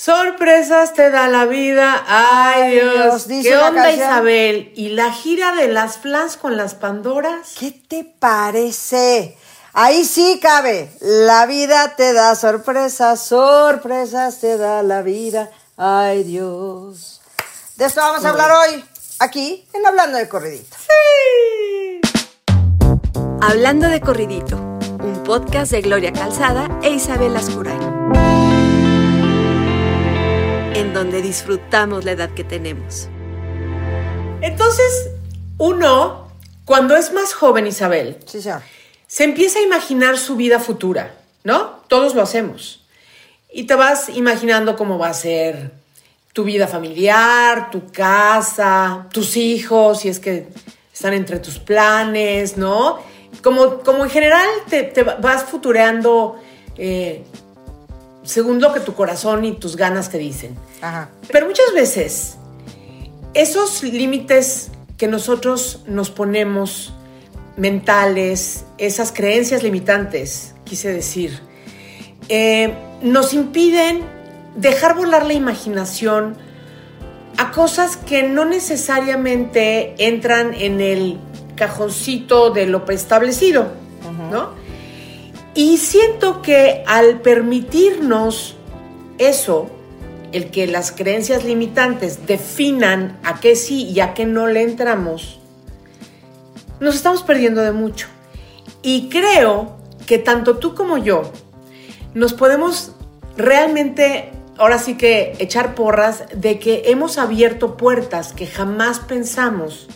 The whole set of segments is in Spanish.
Sorpresas te da la vida. Ay, Ay, Dios. Dios, ¿Qué onda, canción. Isabel? ¿Y la gira de las flans con las Pandoras? ¿Qué te parece? Ahí sí cabe. La vida te da sorpresas, sorpresas te da la vida. Ay, Dios. De esto vamos a hablar hoy, aquí, en Hablando de Corridito. Hablando de Corridito, un podcast de Gloria Calzada e Isabel Ascuray. En donde disfrutamos la edad que tenemos. Entonces, uno, cuando es más joven, Isabel, Sí, señor. se empieza a imaginar su vida futura, ¿no? Todos lo hacemos. Y te vas imaginando cómo va a ser tu vida familiar, tu casa, tus hijos, si es que están entre tus planes, ¿no? Como, como en general te, te vas futureando eh, según lo que tu corazón y tus ganas te dicen. Ajá. Pero muchas veces esos límites que nosotros nos ponemos mentales, esas creencias limitantes, quise decir, eh, nos impiden dejar volar la imaginación a cosas que no necesariamente entran en el cajoncito de lo preestablecido, ¿no? Y siento que al permitirnos eso, el que las creencias limitantes definan a qué sí y a qué no le entramos, nos estamos perdiendo de mucho. Y creo que tanto tú como yo nos podemos realmente, ahora sí que echar porras de que hemos abierto puertas que jamás pensamos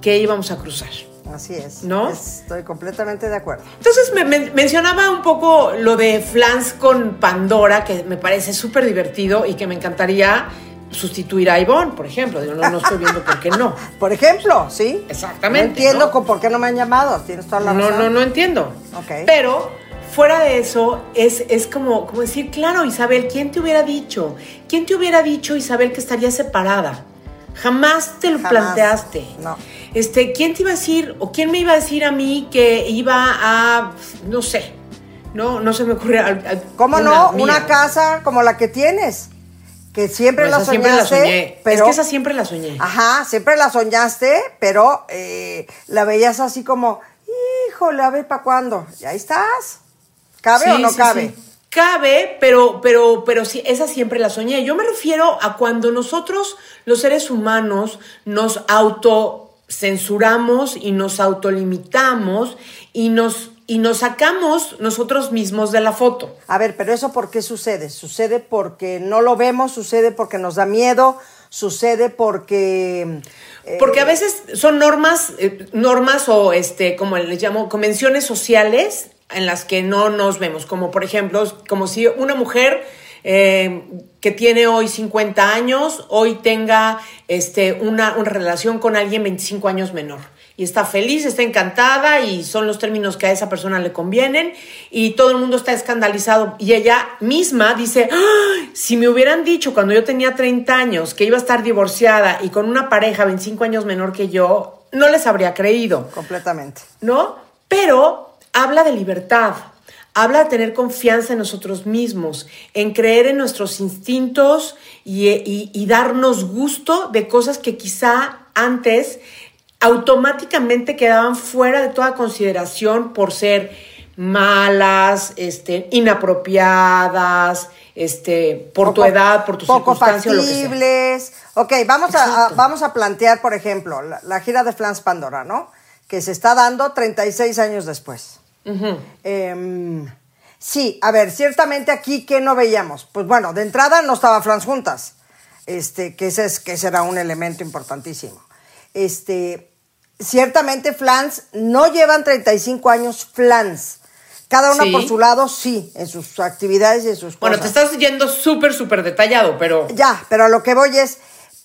que íbamos a cruzar. Así es. ¿No? Estoy completamente de acuerdo. Entonces me, me- mencionaba un poco lo de Flans con Pandora, que me parece súper divertido y que me encantaría sustituir a Ivonne, por ejemplo. Digo, no, no estoy viendo por qué no. Por ejemplo, ¿sí? Exactamente, No entiendo ¿no? con por qué no me han llamado. Tienes toda la No, no, no entiendo. Ok. Pero fuera de eso, es, es como, como decir, claro, Isabel, ¿quién te hubiera dicho? ¿Quién te hubiera dicho, Isabel, que estaría separada? Jamás te lo Jamás. planteaste. No. Este, ¿quién te iba a decir o quién me iba a decir a mí que iba a, no sé, no, no se me ocurre. al- al- ¿Cómo no? mía. Una casa como la que tienes. Que siempre Pero la soñaste. siempre la soñé. Pero, Es que esa siempre la soñé. Ajá, siempre la soñaste, pero eh, la veías así como, híjole, a ver para cuándo. Y ahí estás. ¿Cabe Sí, o no sí, cabe? sí. Cabe, pero, pero, pero sí, esa siempre la soñé. Yo me refiero a cuando nosotros, los seres humanos, nos autocensuramos y nos autolimitamos y nos, y nos sacamos nosotros mismos de la foto. A ver, pero eso ¿por qué sucede? Sucede porque no lo vemos, sucede porque nos da miedo, sucede porque... eh, Porque a veces son normas, eh, normas o este, como les llamo, convenciones sociales en las que no nos vemos. Como por ejemplo, como si una mujer eh, que tiene hoy 50 años, hoy tenga este, una, una relación con alguien 25 años menor. Y está feliz, está encantada y son los términos que a esa persona le convienen y todo el mundo está escandalizado. Y ella misma dice, "¡Ay! si me hubieran dicho cuando yo tenía 30 años que iba a estar divorciada y con una pareja 25 años menor que yo, no les habría creído. Completamente. ¿no? Pero habla de libertad, habla de tener confianza en nosotros mismos, en creer en nuestros instintos y, y- y darnos gusto de cosas que quizá antes automáticamente quedaban fuera de toda consideración por ser malas, este, inapropiadas, este, por tu edad, por tu poco circunstancia lo que sea. Ok, vamos a, vamos a plantear, por ejemplo, la, la gira de Flans Pandora, ¿no? Que se está dando 36 años después. Em, sí, a ver, ciertamente aquí, ¿qué no veíamos? Pues bueno, de entrada no estaba Flans juntas, este, que ese, es, que ese era un elemento importantísimo. Este, ciertamente Flans no llevan 35 años Flans. Cada una Sí. por su lado, sí, en sus actividades y en sus Bueno, cosas. te estás yendo súper, súper detallado, pero... Ya, pero a lo que voy es,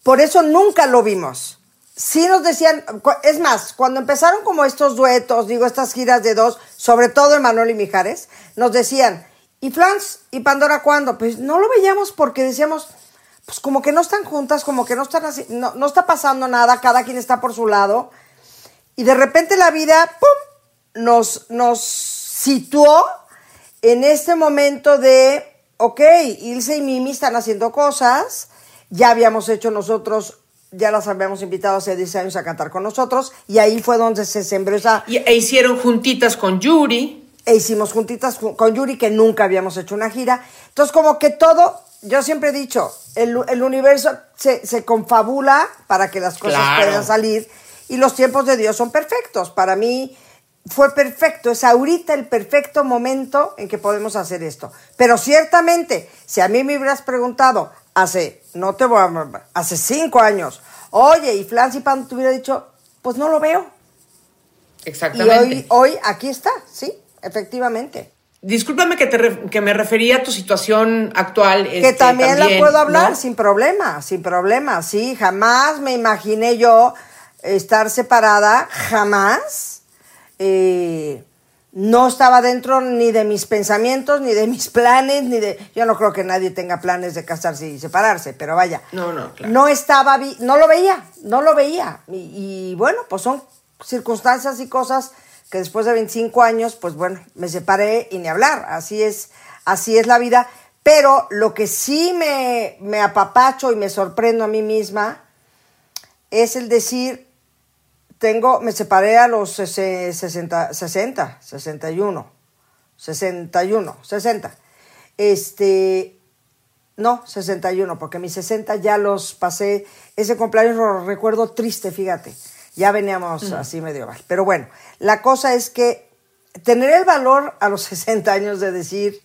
por eso nunca lo vimos. Sí nos decían, es más, cuando empezaron como estos duetos, digo, estas giras de dos, sobre todo Emanuel y Mijares, nos decían, ¿y Flans y Pandora cuándo? Pues no lo veíamos porque decíamos, pues como que no están juntas, como que no están así, no, no está pasando nada, cada quien está por su lado. Y de repente la vida, ¡pum!, nos, nos situó en este momento de, ok, Ilse y Mimi están haciendo cosas, ya habíamos hecho nosotros, ya las habíamos invitado hace 10 años a cantar con nosotros, y ahí fue donde se sembró esa... Y, e hicieron juntitas con Yuri. E hicimos juntitas ju- con Yuri, que nunca habíamos hecho una gira. Entonces, como que todo, yo siempre he dicho, el, el universo se, se confabula para que las cosas Claro. puedan salir, y los tiempos de Dios son perfectos. Para mí fue perfecto, es ahorita el perfecto momento en que podemos hacer esto. Pero ciertamente, si a mí me hubieras preguntado hace, no te voy a, hace cinco años, oye, y Flancy Pan te hubiera dicho, pues no lo veo. Y Exactamente. hoy, hoy aquí está, sí, efectivamente. Discúlpame que, te que me refería a tu situación actual. que este, también, la puedo hablar ¿no? sin problema, sin problema, sí, jamás me imaginé yo estar separada, jamás. Eh, no estaba dentro ni de mis pensamientos, ni de mis planes, ni de... Yo no creo que nadie tenga planes de casarse y separarse, pero vaya. No, no, claro. No estaba, vi- no lo veía, no lo veía. Y, y bueno, pues son circunstancias y cosas que después de 25 años, pues bueno, me separé y ni hablar. Así es, así es la vida. Pero lo que sí me, me apapacho y me sorprendo a mí misma es el decir, tengo, me separé a los sese- 60, 60, 61, 61, 60. Este, no, 61, porque mis 60 ya los pasé. Ese cumpleaños lo recuerdo triste, fíjate. Ya veníamos así medio mal. Pero bueno, la cosa es que tener el valor a los 60 años de decir,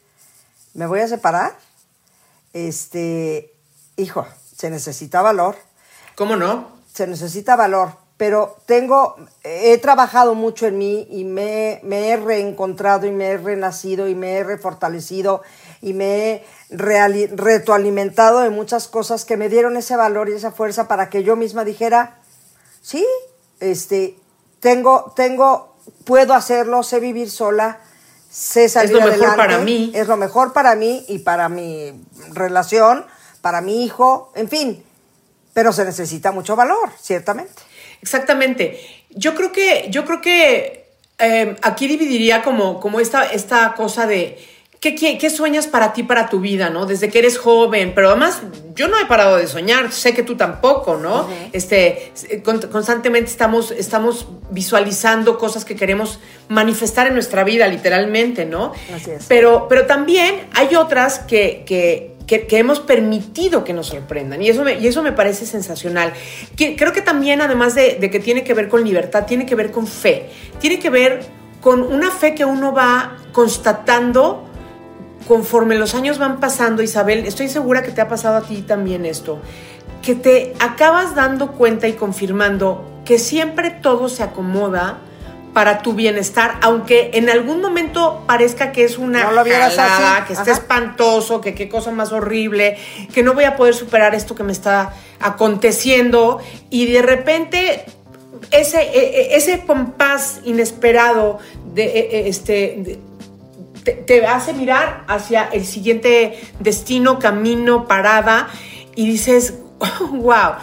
me voy a separar, este, hijo, se necesita valor ¿Cómo no? se necesita valor, pero tengo, he trabajado mucho en mí y me, me he reencontrado y me he renacido y me he refortalecido y me he reali- retroalimentado de muchas cosas que me dieron ese valor y esa fuerza para que yo misma dijera, sí, este, tengo, tengo, puedo hacerlo, sé vivir sola, sé salir lo mejor adelante, para mí. es lo mejor para mí y para mi relación, para mi hijo, en fin, pero se necesita mucho valor, ciertamente. Exactamente. Yo creo que, yo creo que eh, aquí dividiría como, como esta, esta cosa de ¿qué, qué, qué sueñas para ti, para tu vida, ¿no? Desde que eres joven, pero además yo no he parado de soñar, sé que tú tampoco, ¿no? Este, con- constantemente estamos, estamos visualizando cosas que queremos manifestar en nuestra vida, literalmente, ¿no? Así es. Pero, pero también hay otras que, que, que- hemos permitido que nos sorprendan. Y eso me, y eso me parece sensacional. Creo que también, además de, de que tiene que ver con libertad, tiene que ver con fe, tiene que ver con una fe que uno va constatando conforme los años van pasando, Isabel, estoy segura que te ha pasado a ti también esto, que te acabas dando cuenta y confirmando que siempre todo se acomoda para tu bienestar, aunque en algún momento parezca que es una No lo vieras jalada, así, que está espantoso, que qué cosa más horrible, que no voy a poder superar esto que me está aconteciendo y de repente ese, e- e- ese compás inesperado de, e- este, de- te, te hace mirar hacia el siguiente destino, camino, parada y dices, wow,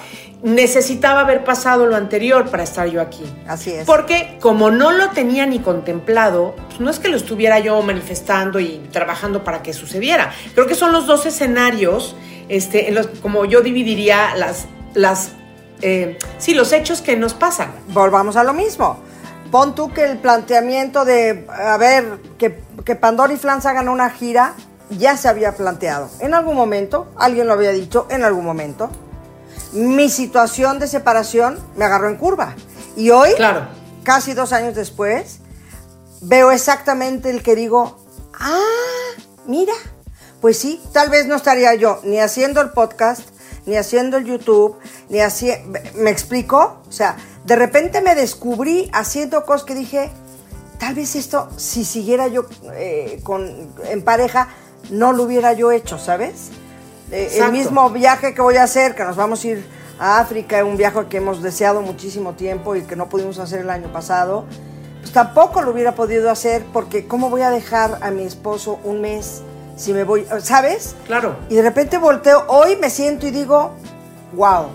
necesitaba haber pasado lo anterior para estar yo aquí. Así es. Porque como no lo tenía ni contemplado, pues no es que lo estuviera yo manifestando y trabajando para que sucediera. Creo que son los dos escenarios, este, en los, como yo dividiría las, las, eh, sí, los hechos que nos pasan. Volvamos a lo mismo. Pon tú que el planteamiento de, a ver, que, que Pandora y Flans hagan una gira, ya se había planteado. En algún momento, alguien lo había dicho, en algún momento. Mi situación de separación me agarró en curva. Y hoy, Claro. casi dos años después, veo exactamente el que digo, ah, mira, pues sí, tal vez no estaría yo ni haciendo el podcast, ni haciendo el YouTube, ni haciendo, ¿me explico? O sea, de repente me descubrí haciendo cosas que dije, tal vez esto, si siguiera yo eh, con, en pareja, no lo hubiera yo hecho, ¿sabes? Eh, el mismo viaje que voy a hacer, que nos vamos a ir a África, un viaje que hemos deseado muchísimo tiempo y que no pudimos hacer el año pasado, pues tampoco lo hubiera podido hacer porque ¿cómo voy a dejar a mi esposo un mes si me voy, ¿sabes? Claro. Y de repente volteo, hoy me siento y digo, wow,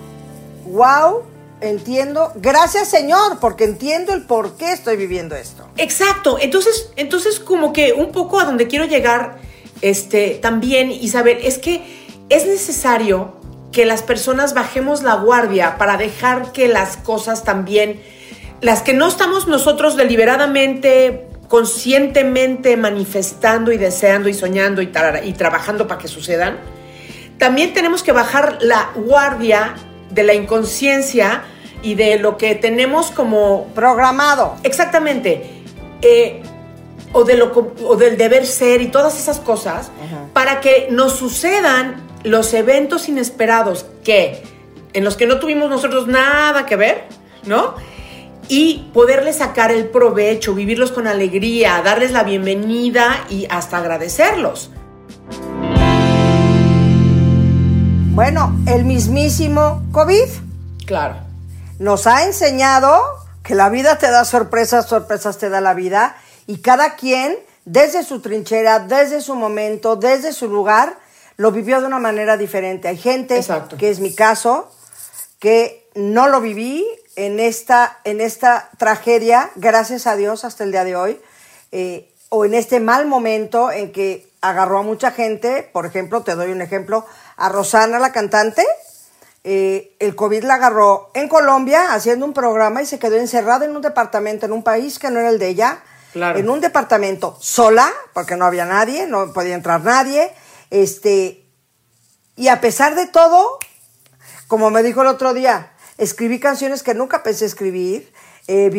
wow, entiendo, gracias Señor, porque entiendo el por qué estoy viviendo esto. Exacto. Entonces, entonces como que un poco a donde quiero llegar este, también, Isabel, es que es necesario que las personas bajemos la guardia para dejar que las cosas también, las que no estamos nosotros deliberadamente, conscientemente manifestando y deseando y soñando y, y trabajando para que sucedan, también tenemos que bajar la guardia de la inconsciencia y de lo que tenemos como... Programado. Exactamente. Eh, o, de lo, o del deber ser y todas esas cosas, para que nos sucedan los eventos inesperados que, en los que no tuvimos nosotros nada que ver, ¿no? Y poderles sacar el provecho, vivirlos con alegría, darles la bienvenida y hasta agradecerlos. Bueno, el mismísimo COVID. Claro. Nos ha enseñado que la vida te da sorpresas, sorpresas te da la vida, y cada quien, desde su trinchera, desde su momento, desde su lugar, lo vivió de una manera diferente. Hay gente, que es mi caso, que no lo viví en esta, en esta tragedia, gracias a Dios, hasta el día de hoy, eh, o en este mal momento en que agarró a mucha gente, por ejemplo, te doy un ejemplo, a Rosana, la cantante, eh, el COVID la agarró en Colombia haciendo un programa y se quedó encerrada en un departamento, en un país que no era el de ella, en un departamento sola, porque no había nadie, no podía entrar nadie, este, y a pesar de todo, como me dijo el otro día, escribí canciones que nunca pensé escribir, eh,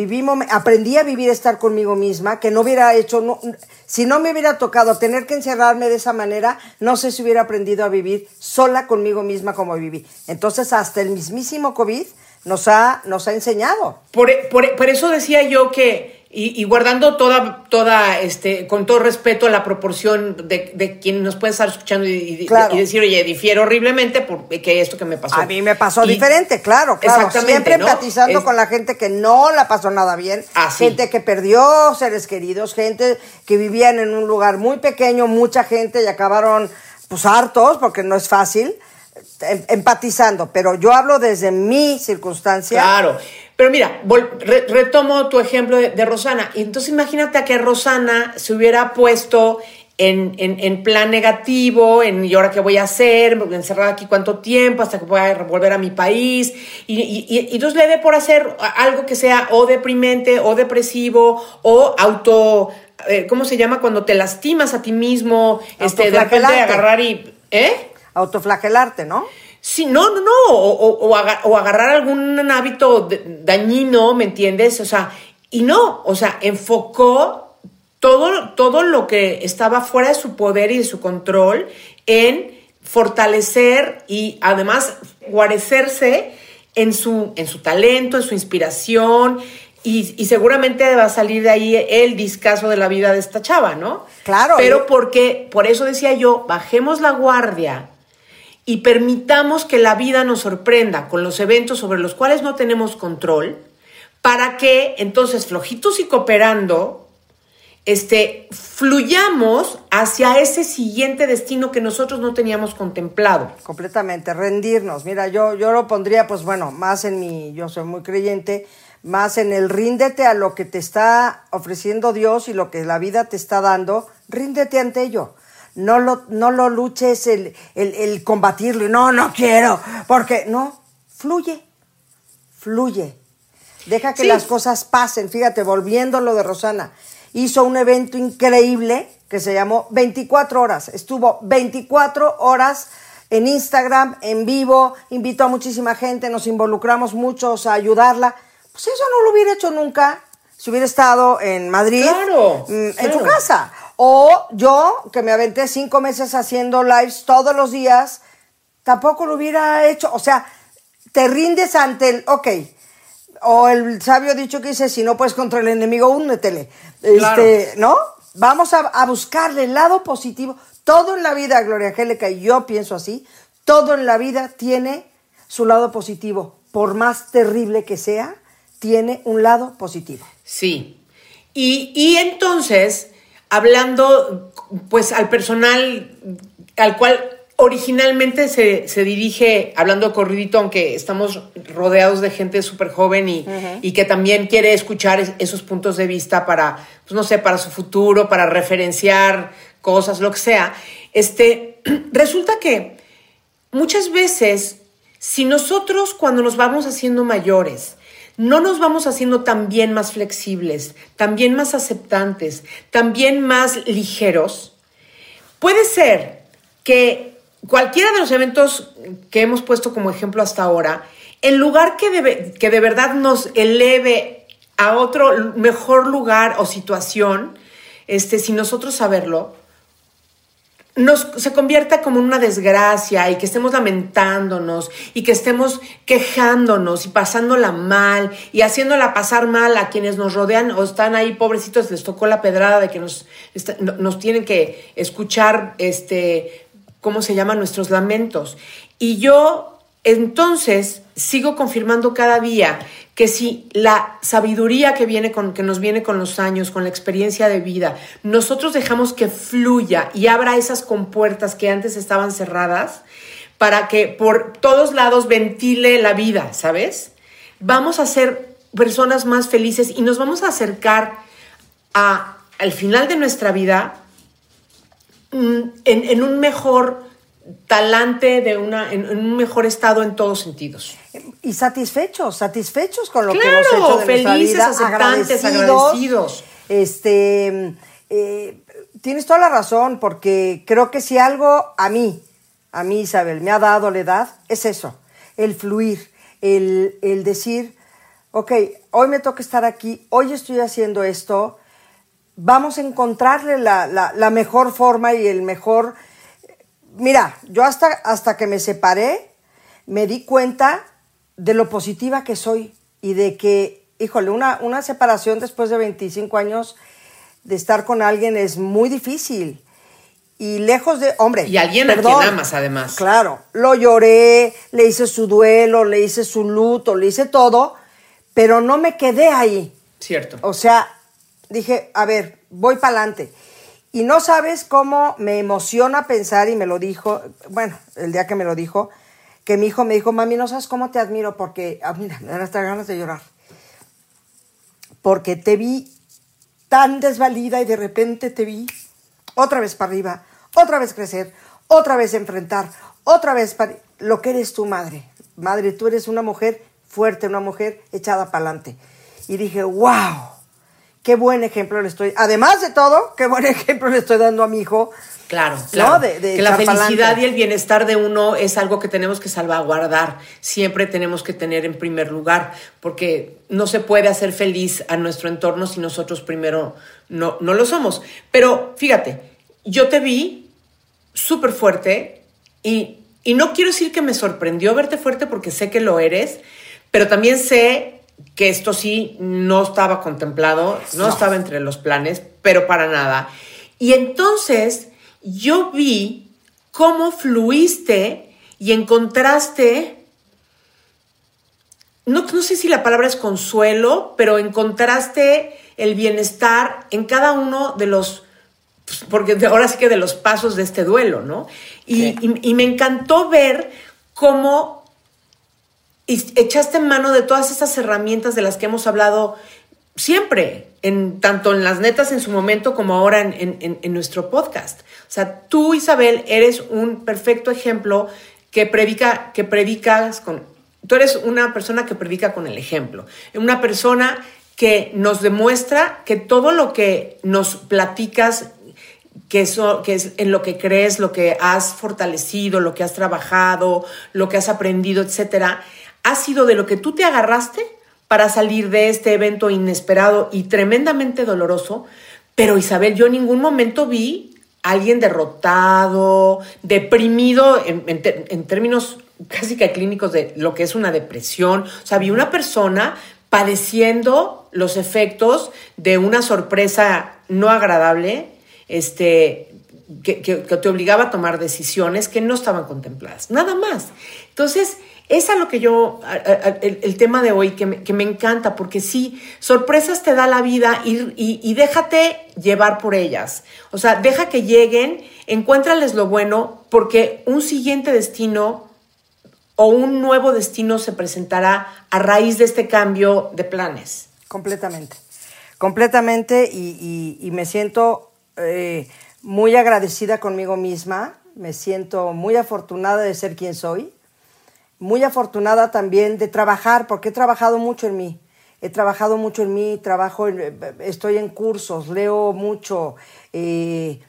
aprendí a vivir, estar conmigo misma, que no hubiera hecho, si no me hubiera tocado tener que encerrarme de esa manera, no sé si hubiera aprendido a vivir sola conmigo misma como viví. Entonces, hasta el mismísimo COVID nos ha, nos ha enseñado. por, por eso decía yo que y, guardando toda, toda, este, con todo respeto a la proporción de, de quien nos puede estar escuchando y, decir, oye, difiero horriblemente porque esto que me pasó. A mí me pasó diferente, claro, claro. Siempre empatizando con la gente que no la pasó nada bien. Gente que perdió seres queridos, gente que vivían en un lugar muy pequeño, mucha gente y acabaron pues hartos porque no es fácil em, empatizando, pero yo hablo desde mi circunstancia. Claro. Pero mira, retomo tu ejemplo de, Rosana. Y entonces imagínate a que Rosana se hubiera puesto en, plan negativo, en ¿y ahora qué voy a hacer? Encerrada aquí cuánto tiempo hasta que pueda volver a mi país. Y, entonces le dé por hacer algo que sea o deprimente o depresivo o auto... Eh, ¿Cómo se llama? Cuando te lastimas a ti mismo, este, de repente agarrar y... ¿Eh? Autoflagelarte, ¿no? Sí, no, no, no, o, agarrar algún hábito dañino, ¿me entiendes? O sea, y no, o sea, enfocó todo, todo lo que estaba fuera de su poder y de su control en fortalecer y además guarecerse en su, en su talento, en su inspiración, y, y, seguramente va a salir de ahí el discazo de la vida de esta chava, ¿no? Claro. Pero porque, por eso decía yo, bajemos la guardia y permitamos que la vida nos sorprenda con los eventos sobre los cuales no tenemos control, para que entonces, flojitos y cooperando, este, fluyamos hacia ese siguiente destino que nosotros no teníamos contemplado. Completamente, rendirnos. Mira, yo, yo lo pondría, pues bueno, más en mi, yo soy muy creyente, más en el ríndete a lo que te está ofreciendo Dios y lo que la vida te está dando, ríndete ante ello no lo, no lo luches el, el, combatirlo, no, no quiero, porque no, fluye, fluye. Deja que las cosas pasen. Fíjate, volviendo a lo de Rosana, hizo un evento increíble que se llamó 24 horas. Estuvo 24 horas en Instagram, en vivo, invitó a muchísima gente, nos involucramos muchos a ayudarla. Pues eso no lo hubiera hecho nunca si hubiera estado en Madrid, mm, en su casa. O yo, que me aventé cinco meses haciendo lives todos los días, tampoco lo hubiera hecho. O sea, te rindes ante el, ok, o el sabio dicho que dice, si no puedes contra el enemigo, únetele. Este, ¿No? Vamos a, a, buscarle el lado positivo. Todo en la vida, Gloria Angélica, y yo pienso así, todo en la vida tiene su lado positivo. Por más terrible que sea, tiene un lado positivo. Sí. Y, y entonces, hablando pues al personal al cual originalmente se, dirige, hablando de corridito, aunque estamos rodeados de gente súper joven y, y, que también quiere escuchar esos puntos de vista para, pues no sé, para su futuro, para referenciar cosas, lo que sea, este, resulta que muchas veces, si nosotros cuando nos vamos haciendo mayores, no nos vamos haciendo también más flexibles, también más aceptantes, también más ligeros, puede ser que cualquiera de los eventos que hemos puesto como ejemplo hasta ahora, en lugar que que de verdad nos eleve a otro mejor lugar o situación, este, sin nosotros saberlo, nos, se convierta como una desgracia y que estemos lamentándonos y que estemos quejándonos y pasándola mal y haciéndola pasar mal a quienes nos rodean o están ahí pobrecitos, les tocó la pedrada de que nos, nos tienen que escuchar, este, ¿cómo se llaman? Nuestros lamentos. Y yo entonces sigo confirmando cada día que si la sabiduría que, viene con, que nos viene con los años, con la experiencia de vida, nosotros dejamos que fluya y abra esas compuertas que antes estaban cerradas para que por todos lados ventile la vida, ¿sabes? Vamos a ser personas más felices y nos vamos a acercar a, al final de nuestra vida mm, en, en un mejor talante, de una, en, un mejor estado en todos sentidos. Y satisfechos, satisfechos con lo que hemos hecho de felices, vida, agradecidos, agradecidos. Este, eh, tienes toda la razón, porque creo que si algo a mí, a mí Isabel, me ha dado la edad, es eso, el fluir, el, el decir, ok, hoy me toca estar aquí, hoy estoy haciendo esto, vamos a encontrarle la, la, la mejor forma y el mejor mira, yo hasta, hasta que me separé, me di cuenta de lo positiva que soy y de que, híjole, una, una separación después de 25 años de estar con alguien es muy difícil. Y lejos de, hombre. Y alguien perdón, a quien amas, además. Claro, lo lloré, le hice su duelo, le hice su luto, le hice todo, pero no me quedé ahí. Cierto. O sea, dije, a ver, voy para adelante. Y no sabes cómo me emociona pensar, y me lo dijo, bueno, el día que me lo dijo, que mi hijo me dijo, mami, no sabes cómo te admiro, porque, ah, mira, me dan hasta ganas de llorar. Porque te vi tan desvalida y de repente te vi otra vez para arriba, otra vez crecer, otra vez enfrentar, otra vez para... Lo que eres tu madre. Madre, tú eres una mujer fuerte, una mujer echada para adelante. Y dije, wow, qué buen ejemplo le estoy, además de todo, qué buen ejemplo le estoy dando a mi hijo. Claro, claro. que la felicidad y el bienestar de uno es algo que tenemos que salvaguardar. Siempre tenemos que tener en primer lugar, porque no se puede hacer feliz a nuestro entorno si nosotros primero no, no lo somos. Pero fíjate, yo te vi súper fuerte y, y no quiero decir que me sorprendió verte fuerte porque sé que lo eres, pero también sé que esto sí no estaba contemplado, no, estaba entre los planes, pero para nada. Y entonces yo vi cómo fluiste y encontraste, no, no sé si la palabra es consuelo, pero encontraste el bienestar en cada uno de los, pues, porque ahora sí que de los pasos de este duelo, ¿no? y me encantó ver cómo y echaste mano de todas esas herramientas de las que hemos hablado siempre, en, tanto en las netas en su momento como ahora en, nuestro podcast. O sea, tú, Isabel, eres un perfecto ejemplo que predica, que predicas con. Tú eres una persona que predica con el ejemplo, una persona que nos demuestra que todo lo que nos platicas que, eso, que es en lo que crees, lo que has fortalecido, lo que has trabajado, lo que has aprendido, etcétera, ha sido de lo que tú te agarraste para salir de este evento inesperado y tremendamente doloroso. Pero Isabel, yo en ningún momento vi a alguien derrotado, deprimido en, términos casi que clínicos de lo que es una depresión. O sea, vi una persona padeciendo los efectos de una sorpresa no agradable, este, que, que, te obligaba a tomar decisiones que no estaban contempladas. Nada más. Entonces, es a lo que yo, el, tema de hoy que me, encanta, porque sí, sorpresas te da la vida y, déjate llevar por ellas. O sea, deja que lleguen, encuéntrales lo bueno, porque un siguiente destino o un nuevo destino se presentará a raíz de este cambio de planes. Completamente, completamente y, me siento... Eh, muy agradecida conmigo misma, me siento muy afortunada de ser quien soy, muy afortunada también de trabajar, porque he trabajado mucho en mí. He trabajado mucho en mí, trabajo, estoy en cursos, leo mucho, eh,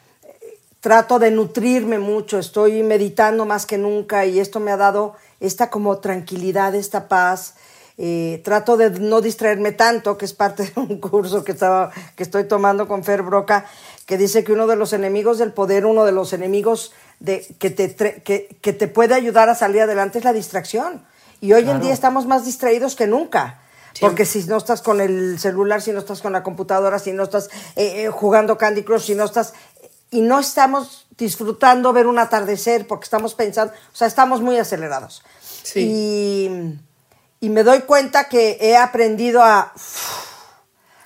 trato de nutrirme mucho, estoy meditando más que nunca y esto me ha dado esta como tranquilidad, esta paz. Eh, trato de no distraerme tanto, que es parte de un curso que, estaba, que estoy tomando con Fer Broca, que dice que uno de los enemigos del poder, uno de los enemigos de, que, te, que, que te puede ayudar a salir adelante es la distracción. Y hoy en día estamos más distraídos que nunca. Porque si no estás con el celular, si no estás con la computadora, si no estás eh, jugando Candy Crush, si no estás y no estamos disfrutando ver un atardecer porque estamos pensando, o sea, estamos muy acelerados. Sí. Y, me doy cuenta que he aprendido a,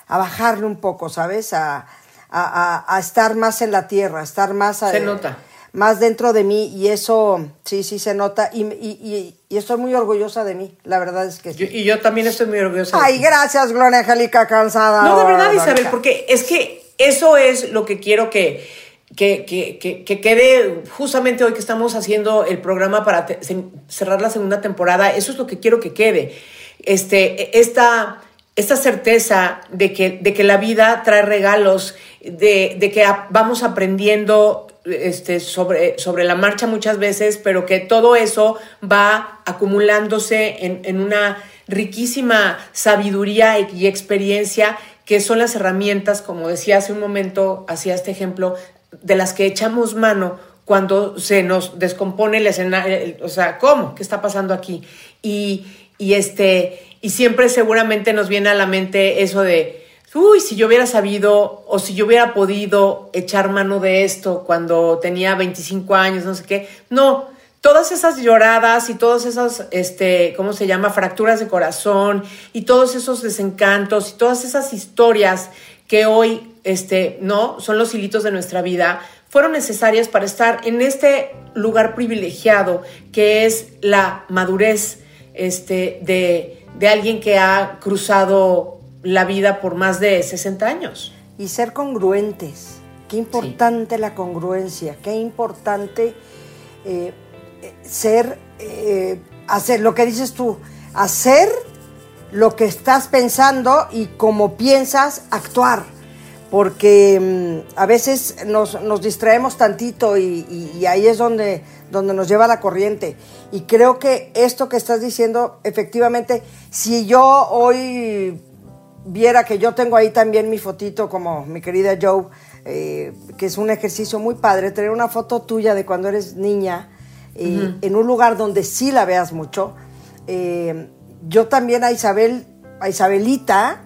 a bajarle un poco, ¿sabes? A, a, estar más en la tierra, a estar más... Se nota. Más dentro de mí y eso, sí, sí se nota y, y, y estoy muy orgullosa de mí, la verdad es que sí. y yo también estoy muy orgullosa. Ay, gracias, Gloria Angélica Cansada. No, de verdad, Isabel, porque es que eso es lo que quiero que que, que, que, quede justamente hoy que estamos haciendo el programa para cerrar la segunda temporada, eso es lo que quiero que quede. Este, esta, esta certeza de que, de que la vida trae regalos, de, de que vamos aprendiendo este, sobre, sobre la marcha muchas veces, pero que todo eso va acumulándose en, en una riquísima sabiduría y experiencia que son las herramientas, como decía hace un momento, hacía este ejemplo, de las que echamos mano cuando se nos descompone el escenario, o sea, ¿cómo? ¿Qué está pasando aquí? Y, y, este, y siempre seguramente nos viene a la mente eso de, uy, si yo hubiera sabido o si yo hubiera podido echar mano de esto cuando tenía 25 años, no sé qué. No, todas esas lloradas y todas esas, este, ¿cómo se llama? Fracturas de corazón y todos esos desencantos y todas esas historias que hoy este, no, son los hilitos de nuestra vida, fueron necesarias para estar en este lugar privilegiado que es la madurez este, de, de alguien que ha cruzado la vida por más de 60 años. Y ser congruentes. Qué importante la congruencia, qué importante eh, ser, eh, hacer lo que dices tú, hacer lo que estás pensando y como piensas actuar. Porque mm, a veces nos, distraemos tantito y, ahí es donde, donde nos lleva la corriente. Y creo que esto que estás diciendo, efectivamente, si yo hoy viera que yo tengo ahí también mi fotito, como mi querida Joe, eh, que es un ejercicio muy padre, tener una foto tuya de cuando eres niña eh, en un lugar donde sí la veas mucho. Eh, yo también a Isabel, a Isabelita,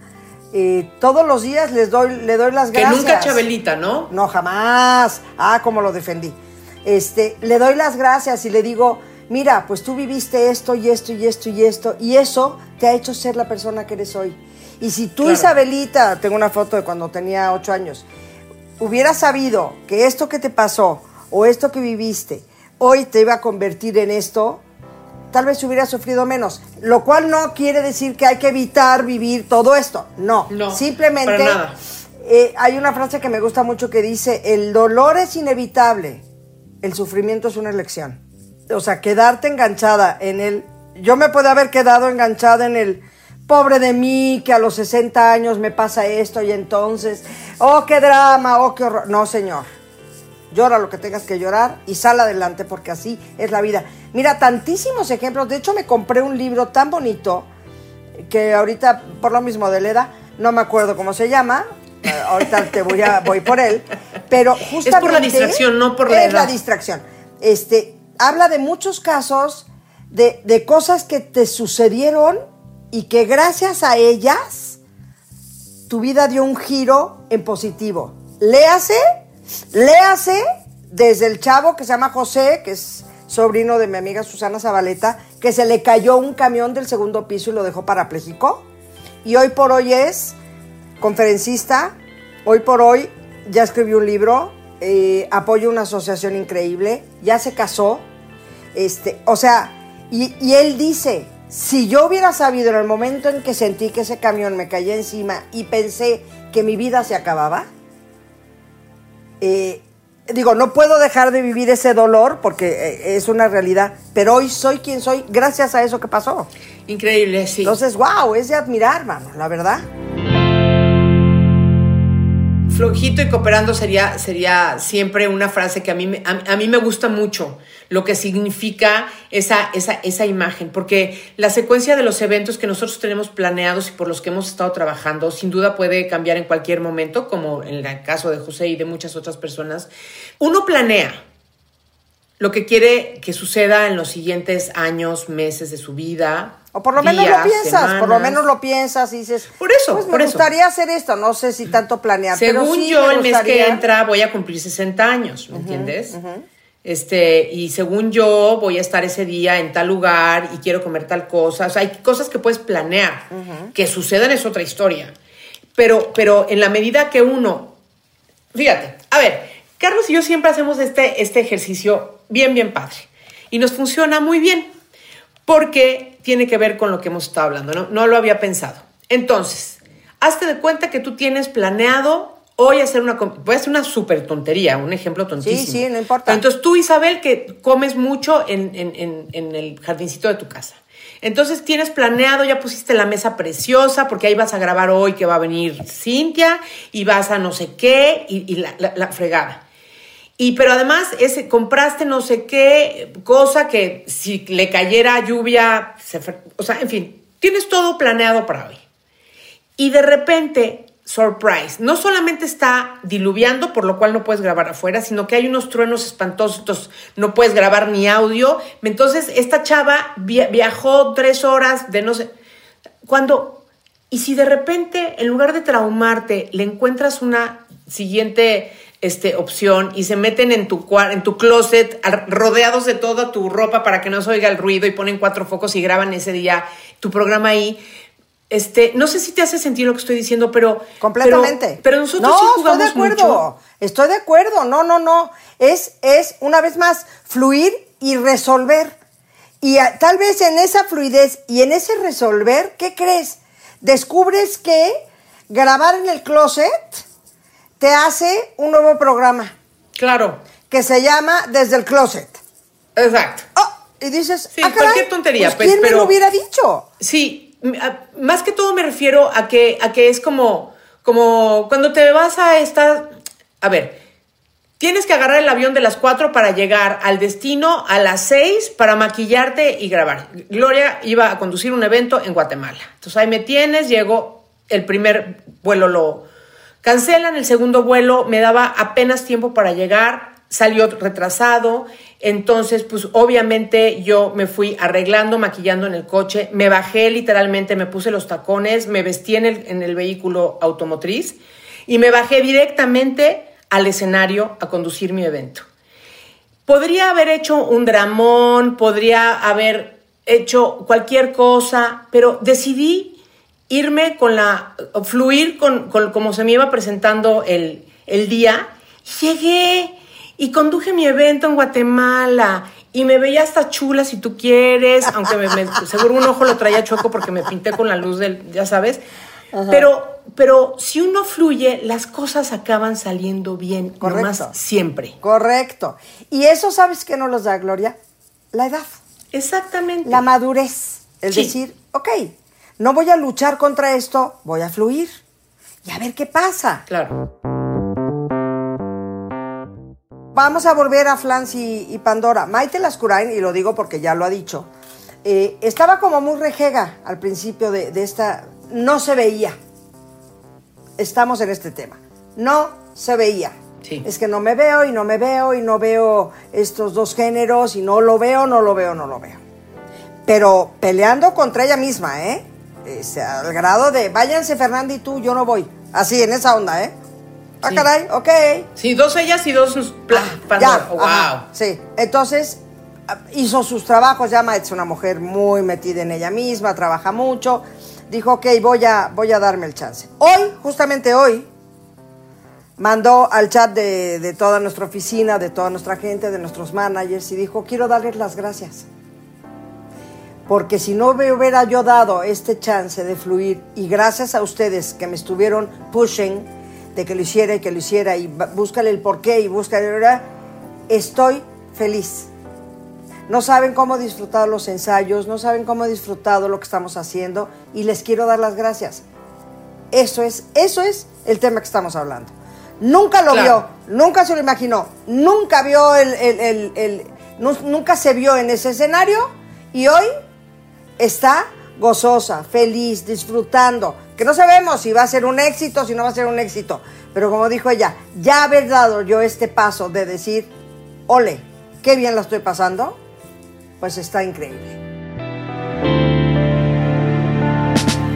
eh, todos los días les doy, le doy las gracias. Que nunca Chabelita, ¿no? No, jamás. Ah, como lo defendí. Este, le doy las gracias y le digo, mira, pues tú viviste esto y esto y esto y esto, y eso te ha hecho ser la persona que eres hoy. Y si tú, Isabelita, tengo una foto de cuando tenía ocho años, hubieras sabido que esto que te pasó o esto que viviste hoy te iba a convertir en esto, tal vez hubiera sufrido menos. Lo cual no quiere decir que hay que evitar vivir todo esto. No, no simplemente eh, hay una frase que me gusta mucho que dice, el dolor es inevitable, el sufrimiento es una elección. O sea, quedarte enganchada en el... Yo me puedo haber quedado enganchada en el pobre de mí, que a los 60 años me pasa esto y entonces, oh, qué drama, oh, qué horror. No, señor llora lo que tengas que llorar y sal adelante porque así es la vida. Mira, tantísimos ejemplos. De hecho, me compré un libro tan bonito que ahorita, por lo mismo de Leda, no me acuerdo cómo se llama. Eh, ahorita te voy a voy por él, pero justamente es por la distracción, no por la es la distracción. Este habla de muchos casos de, de cosas que te sucedieron y que gracias a ellas tu vida dio un giro en positivo. Léase Léase desde el chavo que se llama José, que es sobrino de mi amiga Susana Zabaleta, que se le cayó un camión del segundo piso y lo dejó parapléjico. Y hoy por hoy es conferencista, hoy por hoy ya escribió un libro, eh, apoya una asociación increíble, ya se casó, este, o sea, y, y él dice, si yo hubiera sabido en el momento en que sentí que ese camión me caía encima y pensé que mi vida se acababa, eh, digo, no puedo dejar de vivir ese dolor porque eh, es una realidad, pero hoy soy quien soy gracias a eso que pasó. Increíble, sí. Entonces, wow, es de admirar, mano, la verdad. Flojito y cooperando sería, sería siempre una frase que a mí, a, a mí me gusta mucho, lo que significa esa, esa, esa imagen, porque la secuencia de los eventos que nosotros tenemos planeados y por los que hemos estado trabajando, sin duda puede cambiar en cualquier momento, como en el caso de José y de muchas otras personas. Uno planea, lo que quiere que suceda en los siguientes años, meses de su vida. O por lo menos lo piensas, por lo menos lo piensas y dices. Por eso, pues por me eso. gustaría hacer esto, no sé si tanto planear. pero Según sí yo, el mes que entra voy a cumplir 60 años, ¿me entiendes? Este, y según yo, voy a estar ese día en tal lugar y quiero comer tal cosa. O sea, hay cosas que puedes planear. Que sucedan es otra historia. Pero, pero en la medida que uno. Fíjate, a ver, Carlos y yo siempre hacemos este, este ejercicio bien, bien padre. Y nos funciona muy bien. Porque tiene que ver con lo que hemos estado hablando. No, no lo había pensado. Entonces, hazte de cuenta que tú tienes planeado hoy hacer una. Voy a hacer una súper tontería, un ejemplo tontísimo. sí, no importa. Entonces tú, Isabel, que comes mucho en, en- en- en el jardincito de tu casa. Entonces tienes planeado, ya pusiste la mesa preciosa, porque ahí vas a grabar hoy que va a venir Cintia y vas a no sé qué y, y la, la- la fregada. Y pero además ese, compraste no sé qué cosa que si le cayera lluvia, se o sea, en fin, tienes todo planeado para hoy. Y de repente, surprise, no solamente está diluviando, por lo cual no puedes grabar afuera, sino que hay unos truenos espantosos, no puedes grabar ni audio. Entonces, esta chava via- viajó tres horas de no sé. Cuando, y si de repente, en lugar de traumarte, le encuentras una siguiente este, opción y se meten en tu, en tu closet rodeados de toda tu ropa para que no se oiga el ruido y ponen cuatro focos y graban ese día tu programa ahí. Este, no sé si te hace sentir lo que estoy diciendo, pero. Completamente. Pero, pero nosotros no, sí jugamos estoy de acuerdo. mucho. Estoy de acuerdo. No, no, no. Es, es, una vez más, fluir y resolver. Y a- tal vez en esa fluidez y en ese resolver, ¿qué crees? Descubres que grabar en el closet te hace un nuevo programa Claro, que se llama Desde el Closet. exacto. Oh, y dices, Sí, ah, caray, cualquier tontería, pues, pues, ¿quién me lo hubiera dicho? Sí, más que todo me refiero a que, a que es como, como cuando te vas a esta. A ver, tienes que agarrar el avión de las 4 para llegar al destino a las 6 para maquillarte y grabar. Gloria iba a conducir un evento en Guatemala. Entonces ahí me tienes, llegó el primer vuelo, lo cancelan, el segundo vuelo me daba apenas tiempo para llegar, salió retrasado. Entonces, pues obviamente yo me fui arreglando, maquillando en el coche, me bajé literalmente, me puse los tacones, me vestí en el, en el vehículo automotriz y me bajé directamente al escenario a conducir mi evento. Podría haber hecho un dramón, podría haber hecho cualquier cosa, pero decidí irme con la, fluir con, con como se me iba presentando el, el día. Llegué y conduje mi evento en Guatemala y me veía hasta chula si tú quieres, aunque me, me- seguro un ojo lo traía chueco porque me pinté con la luz del, ya sabes. Pero, pero si uno fluye, las cosas acaban saliendo bien, Correcto. nomás siempre. Correcto. Y eso, ¿sabes qué nos los da, Gloria? La edad. Exactamente. La madurez. El Sí. decir, ok, no voy a luchar contra esto, voy a fluir. Y a ver qué pasa. Claro. Vamos a volver a Flancy y Pandora. Maite Lascurain, y lo digo porque ya lo ha dicho, eh, estaba como muy rejega al principio de, de esta... No se veía. Estamos en este tema. No se veía. Sí. Es que no me veo y no me veo y no veo estos dos géneros y no lo veo, no lo veo, no lo veo. Pero peleando contra ella misma, ¿eh? Este, al grado de, váyanse Fernanda y tú, yo no voy. Así, en esa onda, ¿eh? Ah, Sí. caray, ok. Sí, dos ellas y dos. Ya, Oh, wow. ajá, sí. Entonces, ah, hizo sus trabajos, ya Ma es una mujer muy metida en ella misma, trabaja mucho. Dijo, ok, voy a, voy a darme el chance. Hoy, justamente hoy, mandó al chat de, de toda nuestra oficina, de toda nuestra gente, de nuestros managers, y dijo, quiero darles las gracias. Porque si no me hubiera yo dado este chance de fluir, y gracias a ustedes que me estuvieron pushing, de que lo hiciera y que lo hiciera y búscale el porqué y búscale, ¿verdad? estoy feliz. No saben cómo he disfrutado los ensayos, no saben cómo he disfrutado lo que estamos haciendo y les quiero dar las gracias. Eso es, eso es el tema que estamos hablando. Nunca lo Claro. vio, nunca se lo imaginó, nunca vio el, el- el- el- nu- nunca se vio en ese escenario y hoy está gozosa, feliz, disfrutando. Que no sabemos si va a ser un éxito, si no va a ser un éxito. Pero como dijo ella, ya haber dado yo este paso de decir, ole, qué bien la estoy pasando, pues está increíble.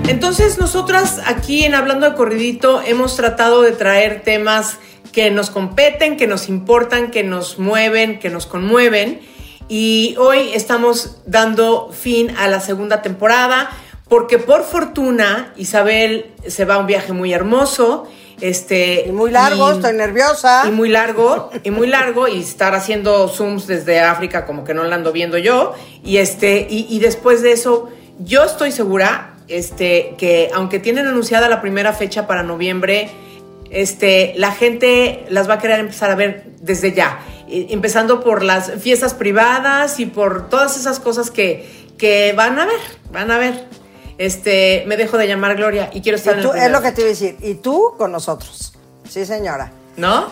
Entonces, nosotras aquí en Hablando de Corridito hemos tratado de traer temas que nos competen, que nos importan, que nos mueven, que nos conmueven. Y hoy estamos dando fin a la segunda temporada porque por fortuna Isabel se va a un viaje muy hermoso. Este, Y muy largo, y- estoy nerviosa. y muy largo, y muy largo, y estar haciendo zooms desde África como que no la ando viendo yo. Y este, y, y después de eso, yo estoy segura, este, que aunque tienen anunciada la primera fecha para noviembre, este, la gente las va a querer empezar a ver desde ya. E- Empezando por las fiestas privadas y por todas esas cosas que, que van a ver, van a ver. Este, me dejo de llamar Gloria y quiero estar Y en tú, es lo que te iba a decir. Y tú con nosotros. Sí, señora. ¿no?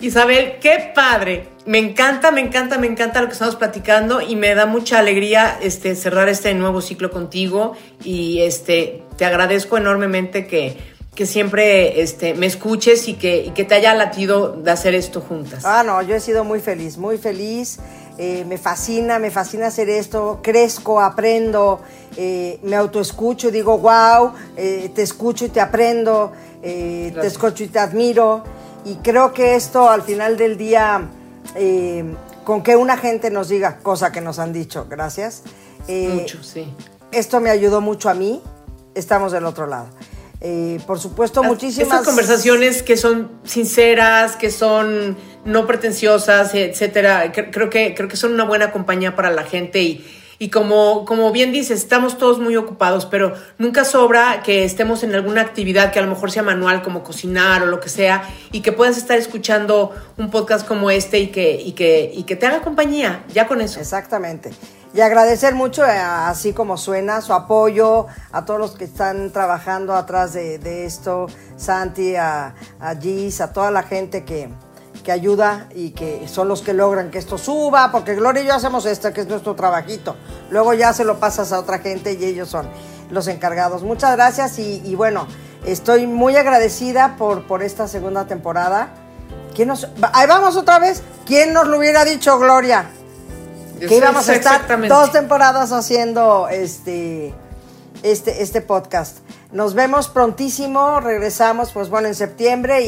Isabel, qué padre. Me encanta, me encanta, me encanta lo que estamos platicando y me da mucha alegría este, cerrar este nuevo ciclo contigo y este, te agradezco enormemente que, que siempre este, me escuches y que, y que te haya latido de hacer esto juntas. Ah, no, yo he sido muy feliz, muy feliz. Eh, me fascina, me fascina hacer esto. Crezco, aprendo, eh, me autoescucho digo, wow, eh, te escucho y te aprendo, te escucho y te admiro. Y creo que esto al final del día, con que una gente nos diga, cosa que nos han dicho, gracias. Mucho, sí. Esto me ayudó mucho a mí. Estamos del otro lado. Eh, por supuesto, muchísimas. Estas conversaciones que son sinceras, que son no pretenciosas, etcétera, cre- creo que, creo que son una buena compañía para la gente y, y como, como bien dices, estamos todos muy ocupados, pero nunca sobra que estemos en alguna actividad que a lo mejor sea manual, como cocinar o lo que sea, y que puedas estar escuchando un podcast como este y que, y que, y que te haga compañía, ya con eso. Exactamente. Y agradecer mucho, eh, así como suena, su apoyo a todos los que están trabajando atrás de, de esto, Santi, a, a Gis, a toda la gente que, que ayuda y que son los que logran que esto suba, porque Gloria y yo hacemos esto, que es nuestro trabajito. Luego ya se lo pasas a otra gente y ellos son los encargados. Muchas gracias y, y bueno, estoy muy agradecida por, por esta segunda temporada. ¿Quién nos, ahí vamos otra vez. ¿Quién nos lo hubiera dicho, Gloria? que íbamos a estar dos temporadas haciendo este, este, este podcast. Nos vemos prontísimo, regresamos, pues bueno, en septiembre y,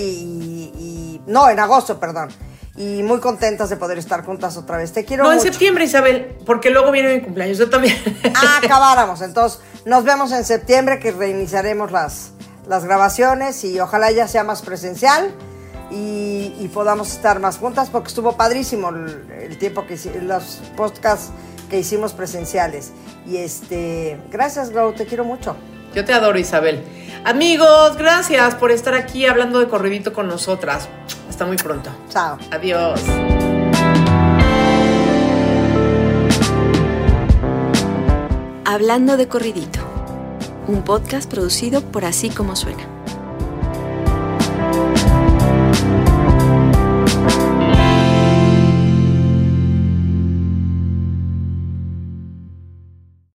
y- no, en agosto, perdón. Y muy contentas de poder estar juntas otra vez. Te quiero No, en septiembre, Isabel, porque luego viene mi cumpleaños, yo también. Ah, acabáramos. Entonces, nos vemos en septiembre que reiniciaremos las, las grabaciones y ojalá ya sea más presencial y, y podamos estar más juntas porque estuvo padrísimo el, el tiempo que los podcasts que hicimos presenciales. Y este, gracias, Glow, te quiero mucho. Yo te adoro, Isabel. Amigos, gracias por estar aquí hablando de corridito con nosotras. Hasta muy pronto. Chao. Adiós. Hablando de corridito, un podcast producido por Así como suena.